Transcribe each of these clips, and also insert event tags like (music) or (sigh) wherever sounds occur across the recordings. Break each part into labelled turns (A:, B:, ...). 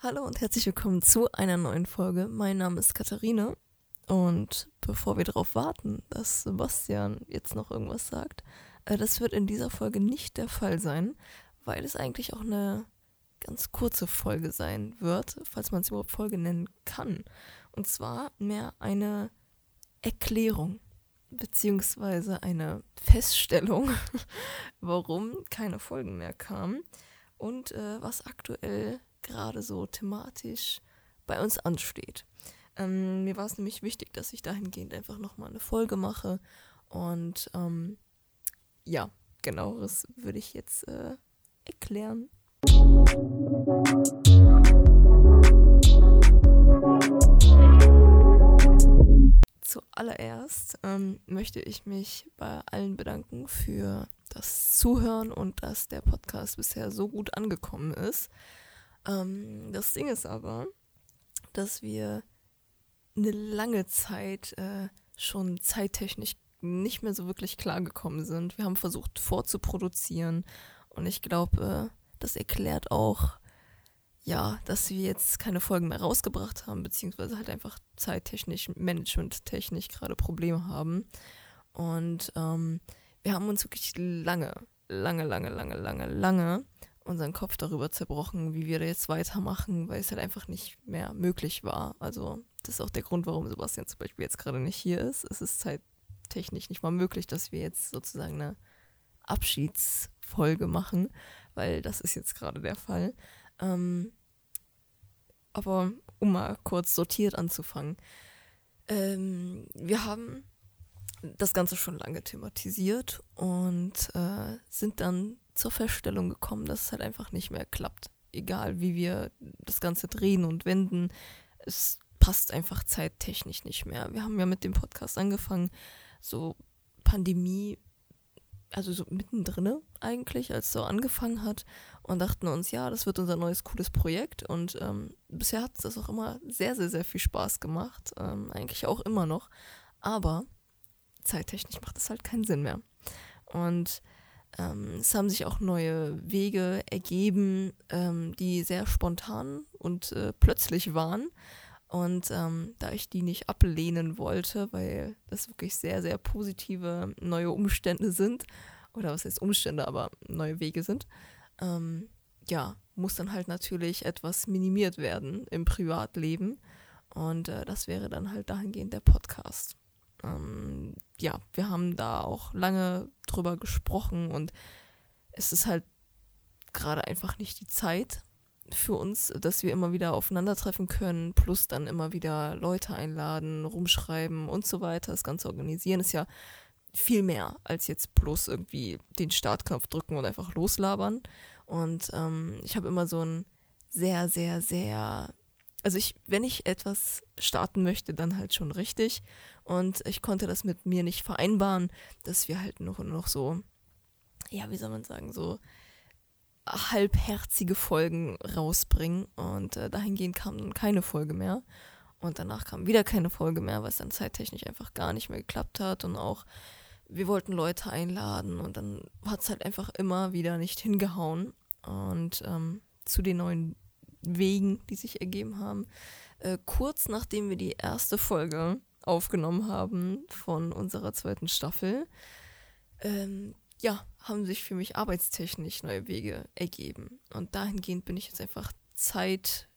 A: Hallo und herzlich willkommen zu einer neuen Folge. Mein Name ist Katharina und bevor wir darauf warten, dass Sebastian jetzt noch irgendwas sagt, äh, das wird in dieser Folge nicht der Fall sein, weil es eigentlich auch eine ganz kurze Folge sein wird, falls man es überhaupt Folge nennen kann. Und zwar mehr eine Erklärung beziehungsweise eine Feststellung, (laughs) warum keine Folgen mehr kamen und äh, was aktuell gerade so thematisch bei uns ansteht. Ähm, mir war es nämlich wichtig, dass ich dahingehend einfach nochmal eine Folge mache. Und ähm, ja, genaueres würde ich jetzt äh, erklären. Zuallererst ähm, möchte ich mich bei allen bedanken für das Zuhören und dass der Podcast bisher so gut angekommen ist. Ähm, das Ding ist aber, dass wir eine lange Zeit äh, schon zeittechnisch nicht mehr so wirklich klargekommen sind. Wir haben versucht vorzuproduzieren und ich glaube, äh, das erklärt auch, ja, dass wir jetzt keine Folgen mehr rausgebracht haben, beziehungsweise halt einfach zeittechnisch, managementtechnisch gerade Probleme haben. Und ähm, wir haben uns wirklich lange, lange, lange, lange, lange, lange unseren Kopf darüber zerbrochen, wie wir da jetzt weitermachen, weil es halt einfach nicht mehr möglich war. Also das ist auch der Grund, warum Sebastian zum Beispiel jetzt gerade nicht hier ist. Es ist zeittechnisch nicht mal möglich, dass wir jetzt sozusagen eine Abschiedsfolge machen, weil das ist jetzt gerade der Fall. Ähm, aber um mal kurz sortiert anzufangen. Ähm, wir haben das Ganze schon lange thematisiert und äh, sind dann zur Feststellung gekommen, dass es halt einfach nicht mehr klappt. Egal wie wir das Ganze drehen und wenden, es passt einfach zeittechnisch nicht mehr. Wir haben ja mit dem Podcast angefangen, so Pandemie, also so mittendrin eigentlich, als es so angefangen hat und dachten uns, ja, das wird unser neues cooles Projekt und ähm, bisher hat es das auch immer sehr, sehr, sehr viel Spaß gemacht, ähm, eigentlich auch immer noch, aber zeittechnisch macht es halt keinen Sinn mehr. Und ähm, es haben sich auch neue Wege ergeben, ähm, die sehr spontan und äh, plötzlich waren. Und ähm, da ich die nicht ablehnen wollte, weil das wirklich sehr, sehr positive neue Umstände sind, oder was heißt Umstände, aber neue Wege sind, ähm, ja, muss dann halt natürlich etwas minimiert werden im Privatleben. Und äh, das wäre dann halt dahingehend der Podcast ähm, ja, wir haben da auch lange drüber gesprochen und es ist halt gerade einfach nicht die Zeit für uns, dass wir immer wieder aufeinandertreffen können, plus dann immer wieder Leute einladen, rumschreiben und so weiter. Das Ganze organisieren ist ja viel mehr als jetzt bloß irgendwie den Startknopf drücken und einfach loslabern. Und ähm, ich habe immer so ein sehr, sehr, sehr also ich, wenn ich etwas starten möchte, dann halt schon richtig. Und ich konnte das mit mir nicht vereinbaren, dass wir halt noch, noch so, ja, wie soll man sagen, so halbherzige Folgen rausbringen. Und äh, dahingehend kam dann keine Folge mehr. Und danach kam wieder keine Folge mehr, weil es dann zeittechnisch einfach gar nicht mehr geklappt hat. Und auch, wir wollten Leute einladen und dann hat es halt einfach immer wieder nicht hingehauen. Und ähm, zu den neuen Wegen, die sich ergeben haben. Äh, kurz nachdem wir die erste Folge aufgenommen haben von unserer zweiten Staffel, ähm, ja, haben sich für mich arbeitstechnisch neue Wege ergeben. Und dahingehend bin ich jetzt einfach zeittechnisch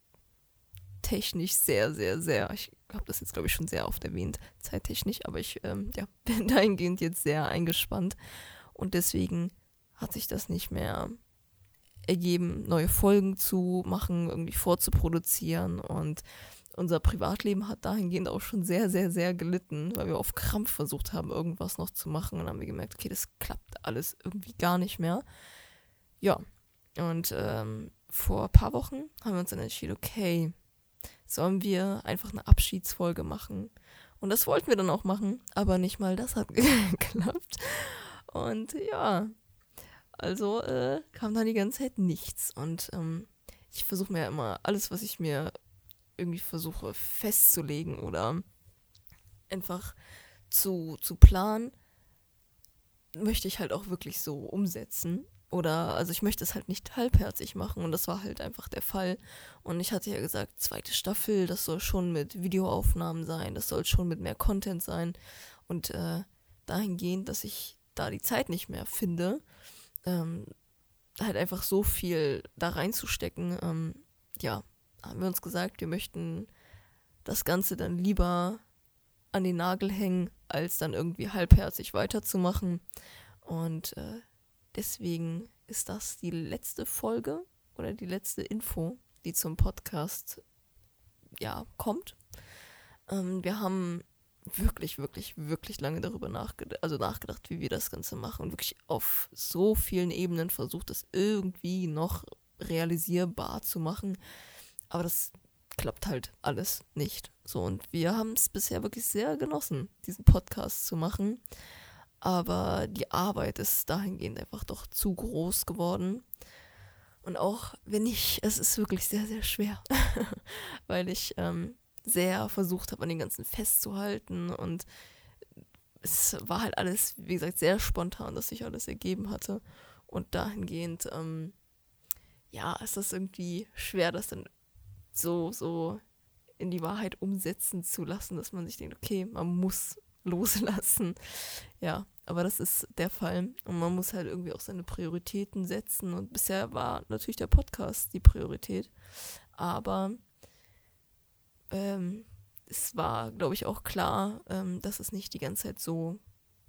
A: sehr, sehr, sehr, ich habe das jetzt glaube ich schon sehr oft erwähnt, zeittechnisch, aber ich ähm, ja, (laughs) bin dahingehend jetzt sehr eingespannt. Und deswegen hat sich das nicht mehr ergeben, neue Folgen zu machen, irgendwie vorzuproduzieren. Und unser Privatleben hat dahingehend auch schon sehr, sehr, sehr gelitten, weil wir auf Krampf versucht haben, irgendwas noch zu machen. Und dann haben wir gemerkt, okay, das klappt alles irgendwie gar nicht mehr. Ja, und ähm, vor ein paar Wochen haben wir uns dann entschieden, okay, sollen wir einfach eine Abschiedsfolge machen. Und das wollten wir dann auch machen, aber nicht mal das hat (laughs) geklappt. Und ja, also äh, kam da die ganze Zeit nichts. Und ähm, ich versuche mir ja immer alles, was ich mir irgendwie versuche festzulegen oder einfach zu, zu planen, möchte ich halt auch wirklich so umsetzen. oder, also ich möchte es halt nicht halbherzig machen und das war halt einfach der Fall. Und ich hatte ja gesagt, zweite Staffel, das soll schon mit Videoaufnahmen sein, das soll schon mit mehr Content sein. Und äh, dahingehend, dass ich da die Zeit nicht mehr finde, ähm, halt einfach so viel da reinzustecken, ähm, ja, haben wir uns gesagt, wir möchten das Ganze dann lieber an den Nagel hängen, als dann irgendwie halbherzig weiterzumachen. Und äh, Deswegen ist das die letzte Folge oder die letzte Info, die zum Podcast ja kommt. Ähm, wir haben wirklich, wirklich, wirklich lange darüber nachgedacht, also nachgedacht, wie wir das Ganze machen und wirklich auf so vielen Ebenen versucht, das irgendwie noch realisierbar zu machen. Aber das klappt halt alles nicht. So, und wir haben es bisher wirklich sehr genossen, diesen Podcast zu machen aber die Arbeit ist dahingehend einfach doch zu groß geworden. Und auch wenn ich, es ist wirklich sehr, sehr schwer, (laughs) weil ich ähm, sehr versucht habe, an den ganzen festzuhalten und es war halt alles, wie gesagt, sehr spontan, dass sich alles ergeben hatte. Und dahingehend, ähm, ja, ist das irgendwie schwer, das dann so, so in die Wahrheit umsetzen zu lassen, dass man sich denkt, okay, man muss (laughs) loslassen. Ja, aber das ist der Fall. Und man muss halt irgendwie auch seine Prioritäten setzen. Und bisher war natürlich der Podcast die Priorität. Aber ähm, es war, glaube ich, auch klar, ähm, dass es nicht die ganze Zeit so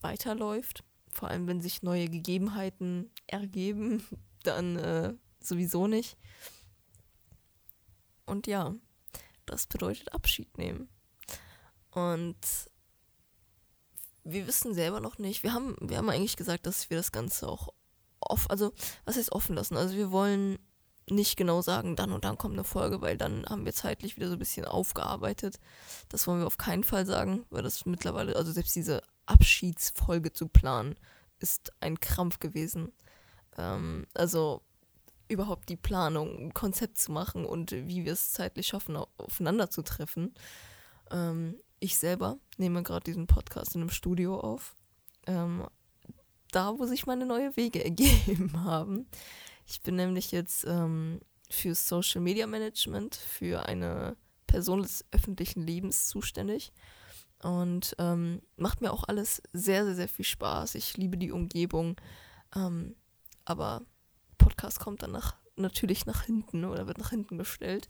A: weiterläuft. Vor allem, wenn sich neue Gegebenheiten ergeben, (laughs) dann äh, sowieso nicht. Und ja, das bedeutet Abschied nehmen. Und wir wissen selber noch nicht. Wir haben, wir haben eigentlich gesagt, dass wir das Ganze auch offen, also was heißt offen lassen? Also wir wollen nicht genau sagen, dann und dann kommt eine Folge, weil dann haben wir zeitlich wieder so ein bisschen aufgearbeitet. Das wollen wir auf keinen Fall sagen, weil das mittlerweile, also selbst diese Abschiedsfolge zu planen, ist ein Krampf gewesen. Ähm, also überhaupt die Planung, ein Konzept zu machen und wie wir es zeitlich schaffen, aufeinander zu treffen. Ähm, ich selber nehme gerade diesen Podcast in einem Studio auf. Ähm, da, wo sich meine neue Wege (laughs) ergeben haben. Ich bin nämlich jetzt ähm, für Social Media Management für eine Person des öffentlichen Lebens zuständig. Und ähm, macht mir auch alles sehr, sehr, sehr viel Spaß. Ich liebe die Umgebung. Ähm, aber Podcast kommt dann nach, natürlich nach hinten oder wird nach hinten gestellt.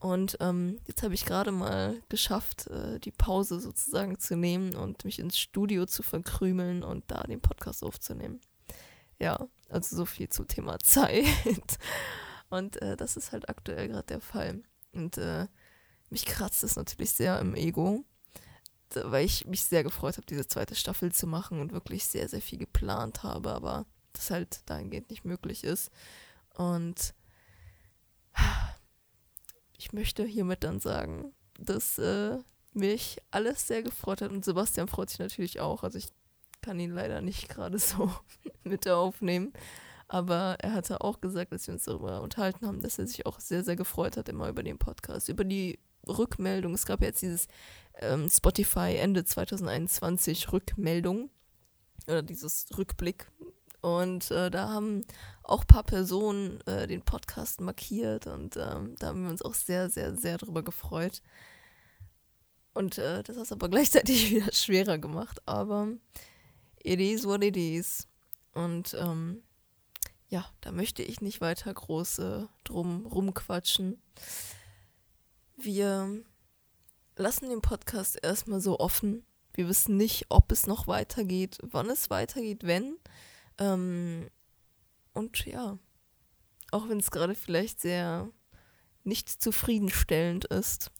A: Und ähm, jetzt habe ich gerade mal geschafft, äh, die Pause sozusagen zu nehmen und mich ins Studio zu verkrümeln und da den Podcast aufzunehmen. Ja, also so viel zum Thema (laughs) Zeit. Und äh, das ist halt aktuell gerade der Fall. Und äh, mich kratzt es natürlich sehr im Ego, weil ich mich sehr gefreut habe, diese zweite Staffel zu machen und wirklich sehr, sehr viel geplant habe, aber das halt dahingehend nicht möglich ist. Und ich möchte hiermit dann sagen, dass äh, mich alles sehr gefreut hat und Sebastian freut sich natürlich auch. Also ich kann ihn leider nicht gerade so (laughs) mit aufnehmen. Aber er hatte auch gesagt, dass wir uns darüber unterhalten haben, dass er sich auch sehr, sehr gefreut hat immer über den Podcast, über die Rückmeldung. Es gab jetzt dieses ähm, Spotify Ende 2021 Rückmeldung oder dieses Rückblick und äh, da haben auch ein paar Personen äh, den Podcast markiert und ähm, da haben wir uns auch sehr, sehr, sehr drüber gefreut. Und äh, das hat es aber gleichzeitig (laughs) wieder schwerer gemacht. Aber it is what it is. Und ähm, ja, da möchte ich nicht weiter groß äh, drum rumquatschen. Wir lassen den Podcast erstmal so offen. Wir wissen nicht, ob es noch weitergeht, wann es weitergeht, wenn. Ähm, und ja, auch wenn es gerade vielleicht sehr nicht zufriedenstellend ist,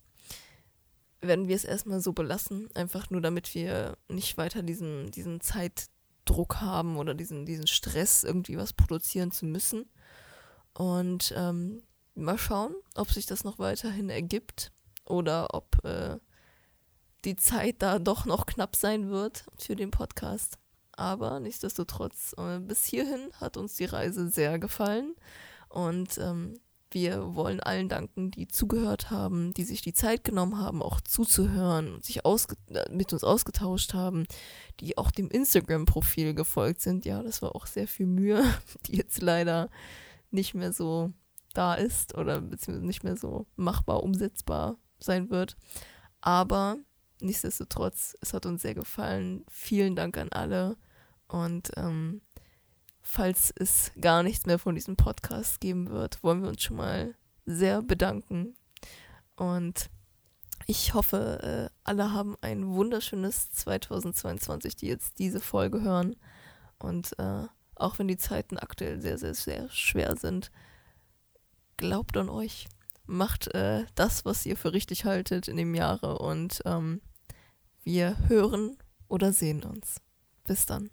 A: werden wir es erstmal so belassen, einfach nur damit wir nicht weiter diesen, diesen Zeitdruck haben oder diesen, diesen Stress, irgendwie was produzieren zu müssen. Und ähm, mal schauen, ob sich das noch weiterhin ergibt oder ob äh, die Zeit da doch noch knapp sein wird für den Podcast. Aber nichtsdestotrotz, äh, bis hierhin hat uns die Reise sehr gefallen. Und ähm, wir wollen allen danken, die zugehört haben, die sich die Zeit genommen haben, auch zuzuhören und sich äh, mit uns ausgetauscht haben, die auch dem Instagram-Profil gefolgt sind. Ja, das war auch sehr viel Mühe, (laughs) die jetzt leider nicht mehr so da ist oder beziehungsweise nicht mehr so machbar, umsetzbar sein wird. Aber nichtsdestotrotz, es hat uns sehr gefallen. Vielen Dank an alle. Und ähm, falls es gar nichts mehr von diesem Podcast geben wird, wollen wir uns schon mal sehr bedanken. Und ich hoffe, äh, alle haben ein wunderschönes 2022, die jetzt diese Folge hören. Und äh, auch wenn die Zeiten aktuell sehr, sehr, sehr schwer sind, glaubt an euch. Macht äh, das, was ihr für richtig haltet in dem Jahre und ähm, wir hören oder sehen uns. Bis dann.